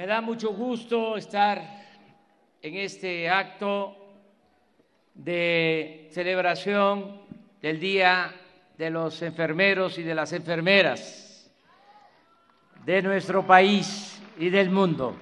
Me da mucho gusto estar en este acto de celebración del Día de los Enfermeros y de las Enfermeras de nuestro país y del mundo.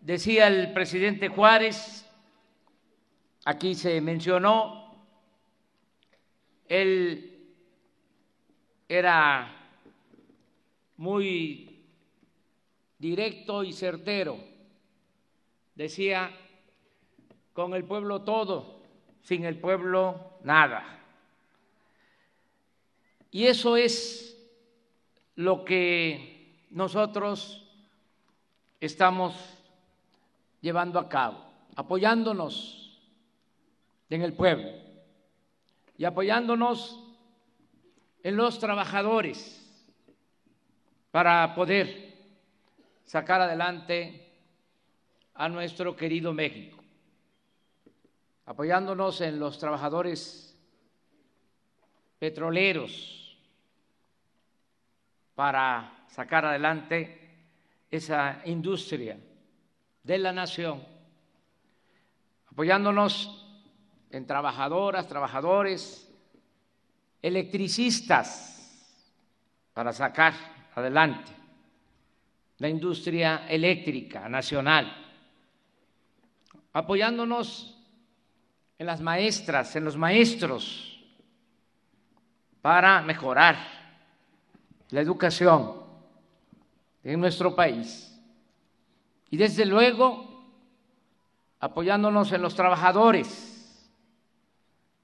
Decía el presidente Juárez, aquí se mencionó, él era muy directo y certero. Decía, con el pueblo todo, sin el pueblo nada. Y eso es lo que nosotros estamos llevando a cabo, apoyándonos en el pueblo y apoyándonos en los trabajadores para poder sacar adelante a nuestro querido México, apoyándonos en los trabajadores petroleros para sacar adelante esa industria de la nación, apoyándonos en trabajadoras, trabajadores, electricistas, para sacar adelante, la industria eléctrica nacional, apoyándonos en las maestras, en los maestros, para mejorar la educación en nuestro país. Y desde luego, apoyándonos en los trabajadores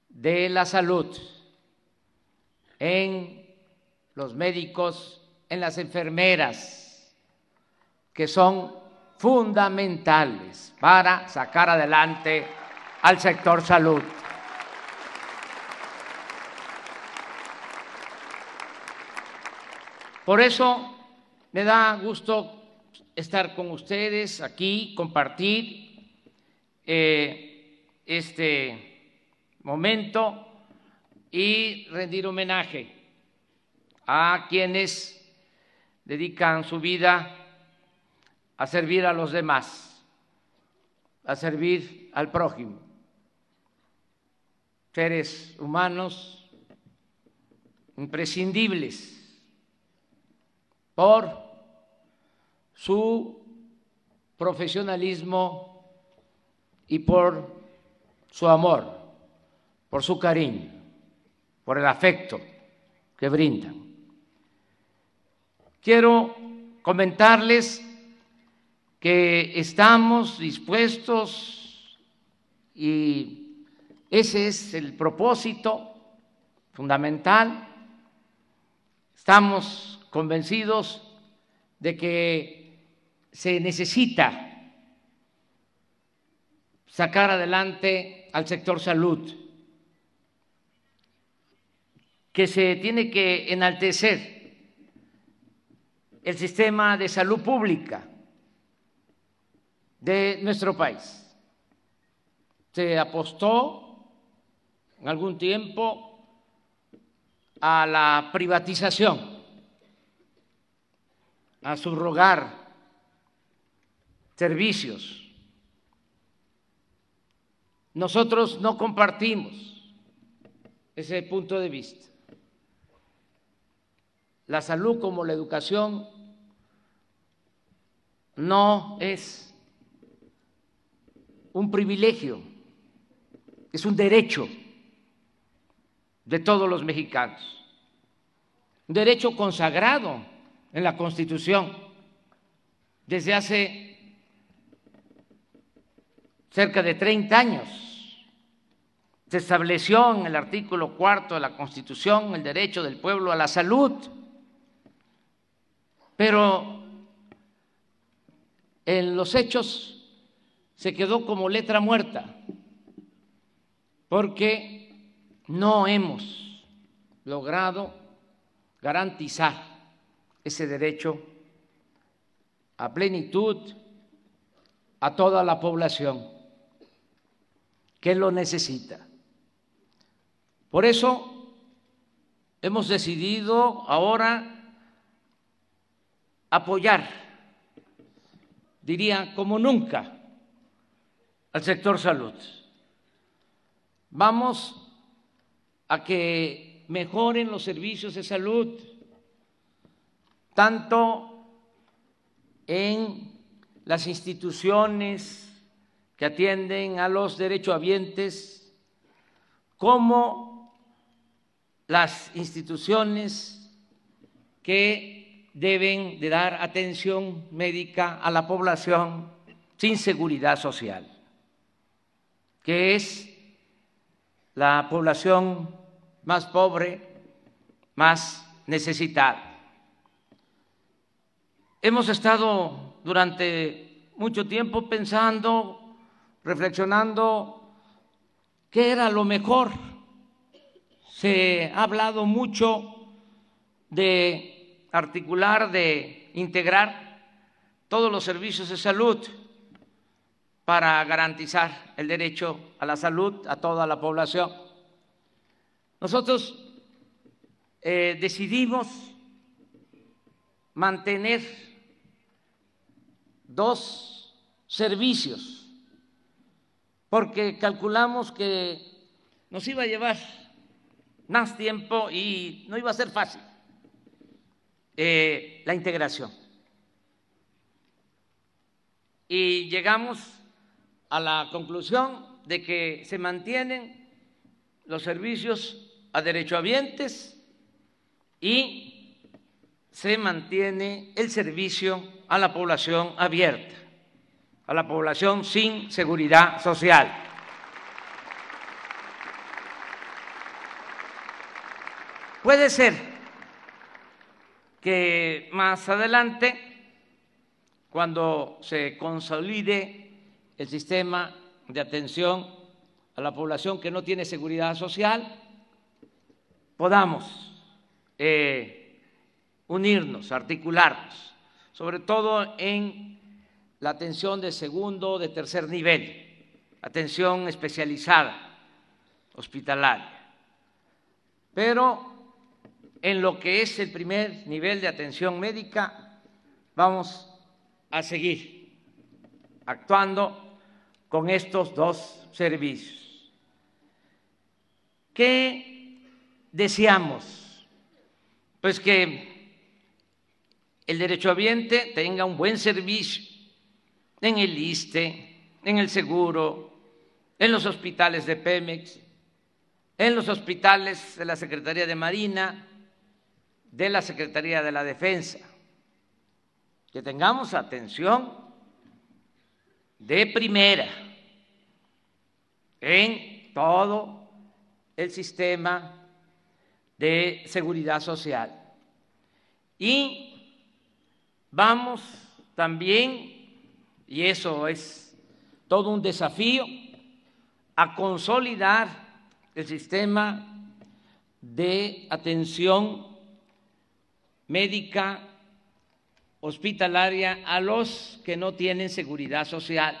de la salud, en los médicos en las enfermeras, que son fundamentales para sacar adelante al sector salud. Por eso me da gusto estar con ustedes aquí, compartir eh, este momento y rendir homenaje a quienes dedican su vida a servir a los demás, a servir al prójimo, seres humanos imprescindibles por su profesionalismo y por su amor, por su cariño, por el afecto que brindan. Quiero comentarles que estamos dispuestos y ese es el propósito fundamental. Estamos convencidos de que se necesita sacar adelante al sector salud, que se tiene que enaltecer el sistema de salud pública de nuestro país. Se apostó en algún tiempo a la privatización, a subrogar servicios. Nosotros no compartimos ese punto de vista. La salud como la educación no es un privilegio, es un derecho de todos los mexicanos, un derecho consagrado en la Constitución desde hace cerca de 30 años. Se estableció en el artículo cuarto de la Constitución el derecho del pueblo a la salud, pero en los hechos se quedó como letra muerta, porque no hemos logrado garantizar ese derecho a plenitud a toda la población que lo necesita. Por eso hemos decidido ahora apoyar, diría como nunca, al sector salud. Vamos a que mejoren los servicios de salud, tanto en las instituciones que atienden a los derechohabientes como las instituciones que deben de dar atención médica a la población sin seguridad social, que es la población más pobre, más necesitada. Hemos estado durante mucho tiempo pensando, reflexionando qué era lo mejor. Se ha hablado mucho de articular, de integrar todos los servicios de salud para garantizar el derecho a la salud a toda la población. Nosotros eh, decidimos mantener dos servicios, porque calculamos que nos iba a llevar más tiempo y no iba a ser fácil eh, la integración. Y llegamos a la conclusión de que se mantienen los servicios a derechohabientes y se mantiene el servicio a la población abierta, a la población sin seguridad social. Puede ser que más adelante, cuando se consolide el sistema de atención a la población que no tiene seguridad social, podamos eh, unirnos, articularnos, sobre todo en la atención de segundo, de tercer nivel, atención especializada, hospitalaria. Pero en lo que es el primer nivel de atención médica, vamos a seguir actuando con estos dos servicios. ¿Qué deseamos? Pues que el derechohabiente tenga un buen servicio en el ISTE, en el seguro, en los hospitales de Pemex, en los hospitales de la Secretaría de Marina, de la Secretaría de la Defensa, que tengamos atención de primera en todo el sistema de seguridad social. Y vamos también, y eso es todo un desafío, a consolidar el sistema de atención médica hospitalaria a los que no tienen seguridad social.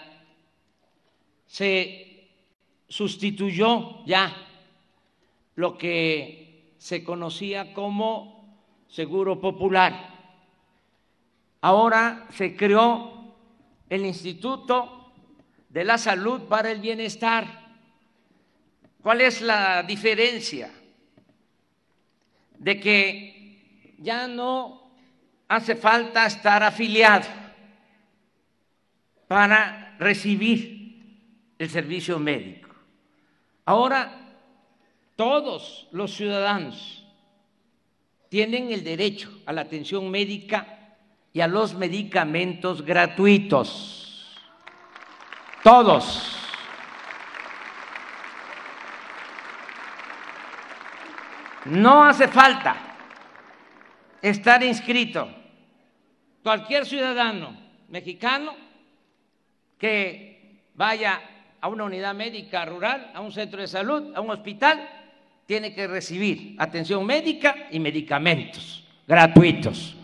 Se sustituyó ya lo que se conocía como seguro popular. Ahora se creó el Instituto de la Salud para el Bienestar. ¿Cuál es la diferencia? De que ya no hace falta estar afiliado para recibir el servicio médico. Ahora todos los ciudadanos tienen el derecho a la atención médica y a los medicamentos gratuitos. Todos. No hace falta estar inscrito cualquier ciudadano mexicano que vaya a una unidad médica rural, a un centro de salud, a un hospital, tiene que recibir atención médica y medicamentos gratuitos.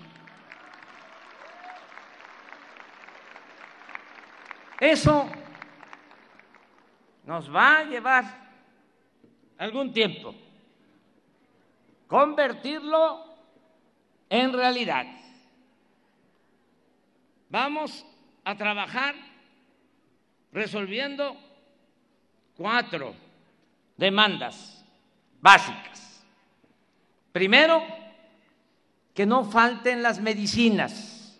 Eso nos va a llevar algún tiempo convertirlo en realidad. vamos a trabajar resolviendo cuatro demandas básicas. Primero, que no falten las medicinas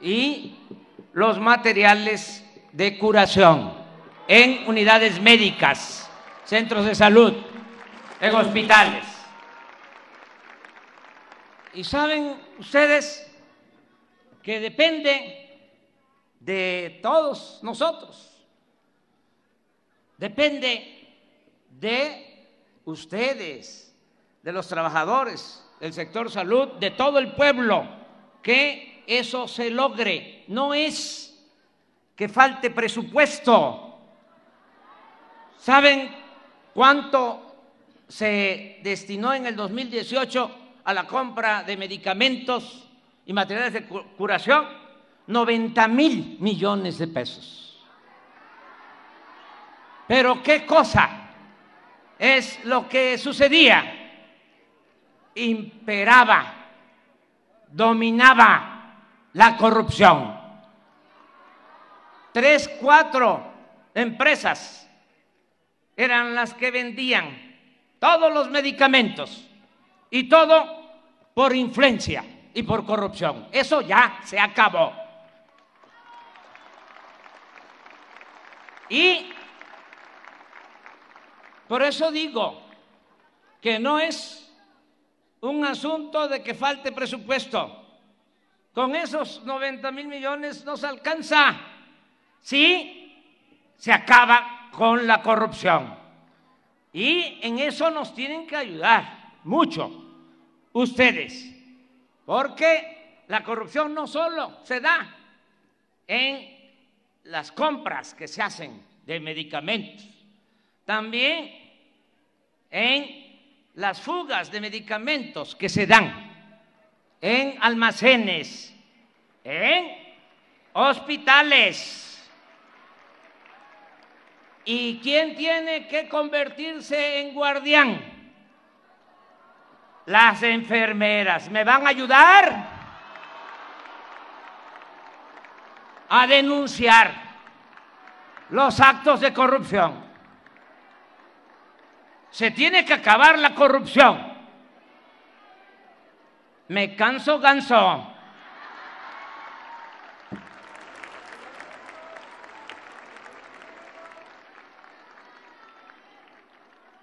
y los materiales de curación en unidades médicas, centros de salud, en hospitales. Y saben ustedes que depende de todos nosotros, depende de ustedes, de los trabajadores del sector salud, de todo el pueblo, que eso se logre. No es que falte presupuesto. ¿Saben cuánto se destinó en el 2018 a la compra de medicamentos y materiales de curación 90 mil millones de pesos. Pero ¿qué cosa es lo que sucedía? Imperaba, dominaba la corrupción. Tres, cuatro empresas eran las que vendían todos los medicamentos y todo por influencia y por corrupción. Eso ya se acabó. Y por eso digo que no es un asunto de que falte presupuesto. Con esos 90 mil millones no se alcanza. Sí, se acaba con la corrupción. Y en eso nos tienen que ayudar mucho ustedes. Porque la corrupción no solo se da en las compras que se hacen de medicamentos, también en las fugas de medicamentos que se dan en almacenes, en hospitales. ¿Y quién tiene que convertirse en guardián? Las enfermeras. ¿Me van a ayudar? A denunciar los actos de corrupción. Se tiene que acabar la corrupción. Me canso, ganso.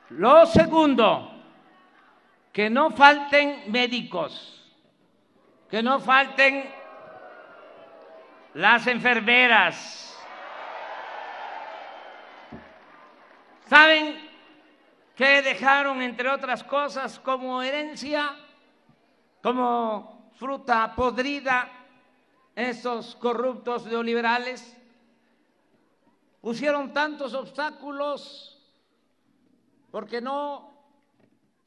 Lo segundo, que no falten médicos, que no falten las enfermeras. ¿Saben qué dejaron, entre otras cosas, como herencia, como fruta podrida, esos corruptos neoliberales? Pusieron tantos obstáculos porque no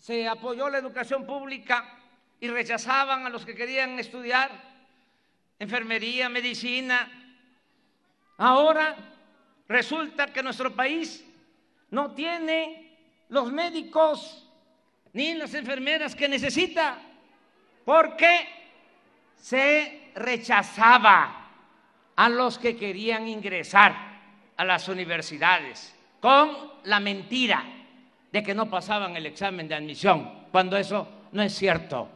se apoyó la educación pública y rechazaban a los que querían estudiar enfermería, medicina. Ahora resulta que nuestro país no tiene los médicos ni las enfermeras que necesita porque se rechazaba a los que querían ingresar a las universidades con la mentira de que no pasaban el examen de admisión, cuando eso no es cierto.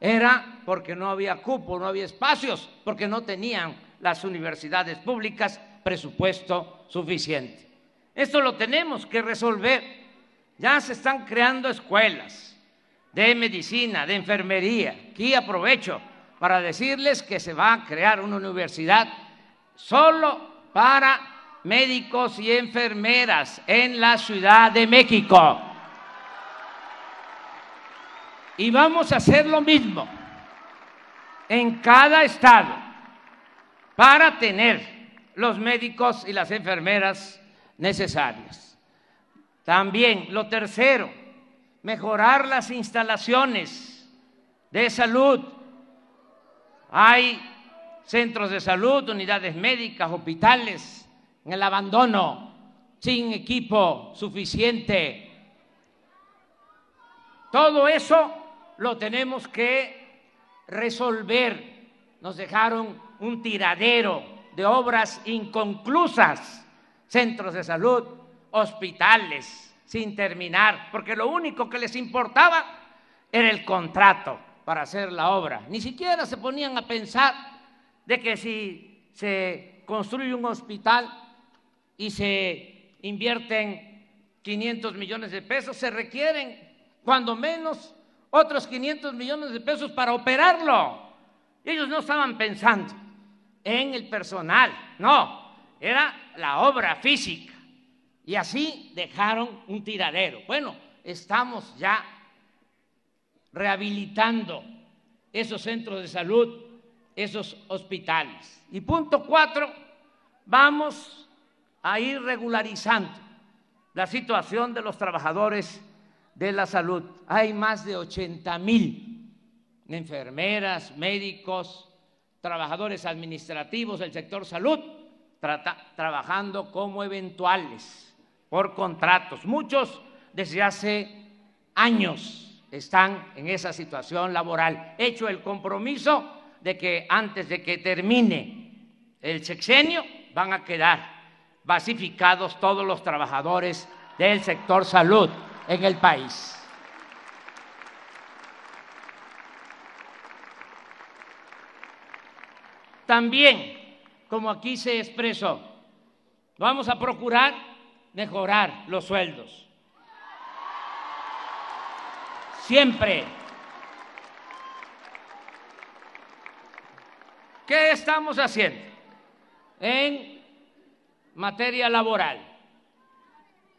Era porque no había cupo, no había espacios, porque no tenían las universidades públicas presupuesto suficiente. Esto lo tenemos que resolver. Ya se están creando escuelas de medicina, de enfermería. Aquí aprovecho para decirles que se va a crear una universidad solo para médicos y enfermeras en la Ciudad de México. Y vamos a hacer lo mismo en cada estado para tener los médicos y las enfermeras necesarias. También lo tercero, mejorar las instalaciones de salud. Hay centros de salud, unidades médicas, hospitales en el abandono, sin equipo suficiente. Todo eso lo tenemos que resolver nos dejaron un tiradero de obras inconclusas, centros de salud, hospitales, sin terminar, porque lo único que les importaba era el contrato para hacer la obra. Ni siquiera se ponían a pensar de que si se construye un hospital y se invierten 500 millones de pesos, se requieren cuando menos otros 500 millones de pesos para operarlo. Ellos no estaban pensando en el personal, no, era la obra física. Y así dejaron un tiradero. Bueno, estamos ya rehabilitando esos centros de salud, esos hospitales. Y punto cuatro, vamos a ir regularizando la situación de los trabajadores de la salud. Hay más de 80 mil enfermeras, médicos, trabajadores administrativos del sector salud trabajando como eventuales por contratos. Muchos desde hace años están en esa situación laboral. Hecho el compromiso de que antes de que termine el sexenio van a quedar basificados todos los trabajadores del sector salud en el país. También, como aquí se expresó, vamos a procurar mejorar los sueldos. Siempre. ¿Qué estamos haciendo en materia laboral?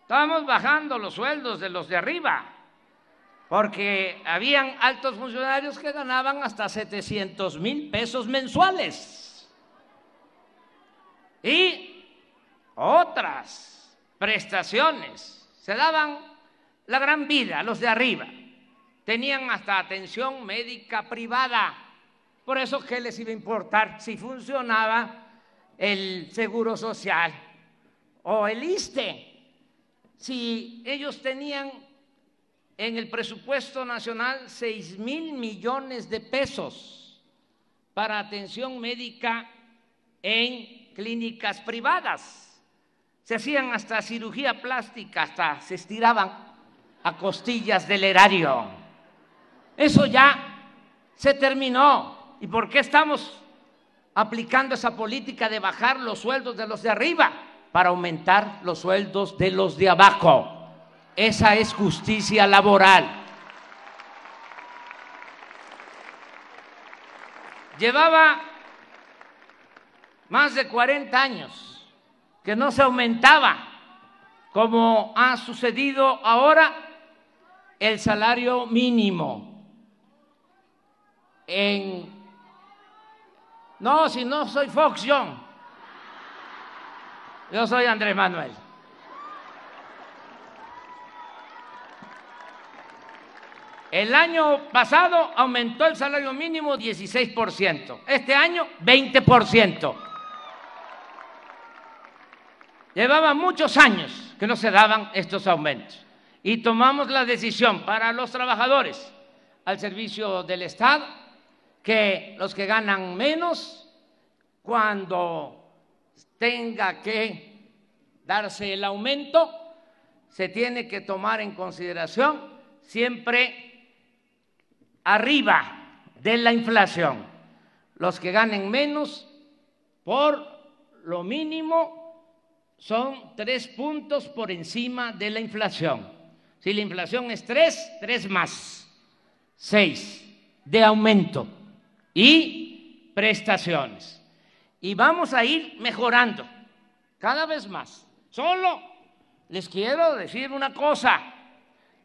Estamos bajando los sueldos de los de arriba, porque habían altos funcionarios que ganaban hasta 700 mil pesos mensuales. Y otras prestaciones. Se daban la gran vida los de arriba. Tenían hasta atención médica privada. Por eso, ¿qué les iba a importar si funcionaba el Seguro Social o el ISTE? si ellos tenían en el presupuesto nacional 6 mil millones de pesos para atención médica en clínicas privadas. Se hacían hasta cirugía plástica, hasta se estiraban a costillas del erario. Eso ya se terminó. ¿Y por qué estamos aplicando esa política de bajar los sueldos de los de arriba? Para aumentar los sueldos de los de abajo. Esa es justicia laboral. Llevaba más de 40 años que no se aumentaba, como ha sucedido ahora, el salario mínimo. En no, si no soy Fox Young. Yo soy Andrés Manuel. El año pasado aumentó el salario mínimo 16%, este año 20%. Llevaba muchos años que no se daban estos aumentos y tomamos la decisión para los trabajadores al servicio del Estado que los que ganan menos, cuando tenga que darse el aumento, se tiene que tomar en consideración siempre arriba de la inflación. Los que ganen menos, por lo mínimo, son tres puntos por encima de la inflación. Si la inflación es tres, tres más, seis de aumento y prestaciones y vamos a ir mejorando cada vez más. Solo les quiero decir una cosa,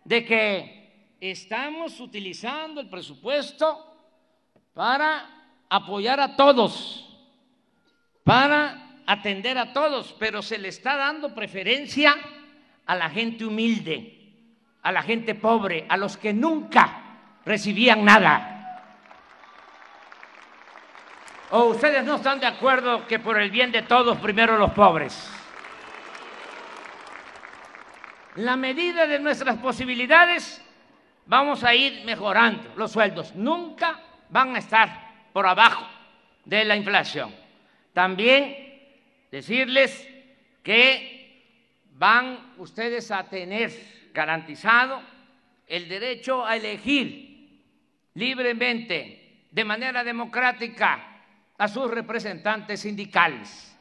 de que estamos utilizando el presupuesto para apoyar a todos, para atender a todos, pero se le está dando preferencia a la gente humilde, a la gente pobre, a los que nunca recibían nada. ¿O ustedes no están de acuerdo que por el bien de todos primero los pobres? La medida de nuestras posibilidades vamos a ir mejorando los sueldos. Nunca van a estar por abajo de la inflación. También decirles que van ustedes a tener garantizado el derecho a elegir libremente, de manera democrática, a sus representantes sindicales.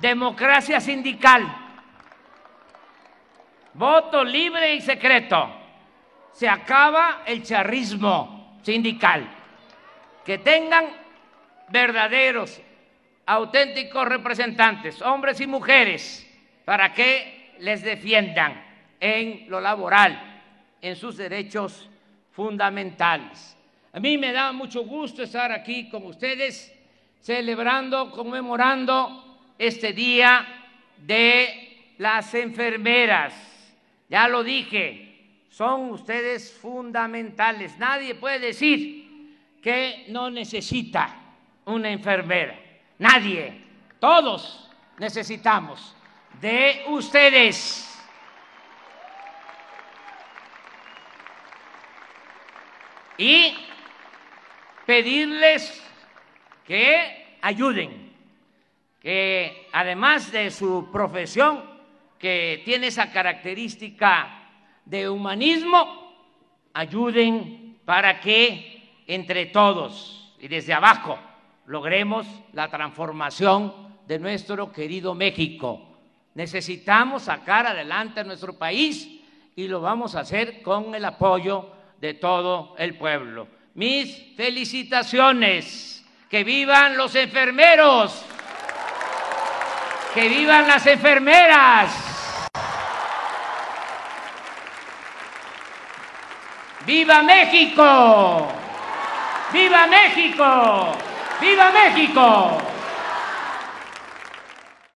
Democracia sindical, voto libre y secreto. Se acaba el charrismo sindical. Que tengan verdaderos, auténticos representantes, hombres y mujeres, para que les defiendan en lo laboral, en sus derechos fundamentales. A mí me da mucho gusto estar aquí con ustedes celebrando, conmemorando este día de las enfermeras. Ya lo dije, son ustedes fundamentales. Nadie puede decir que no necesita una enfermera. Nadie. Todos necesitamos de ustedes. Y pedirles que ayuden, que además de su profesión, que tiene esa característica de humanismo, ayuden para que entre todos y desde abajo logremos la transformación de nuestro querido México. Necesitamos sacar adelante a nuestro país y lo vamos a hacer con el apoyo de todo el pueblo mis felicitaciones. Que vivan los enfermeros. Que vivan las enfermeras. ¡Viva México! ¡Viva México! ¡Viva México!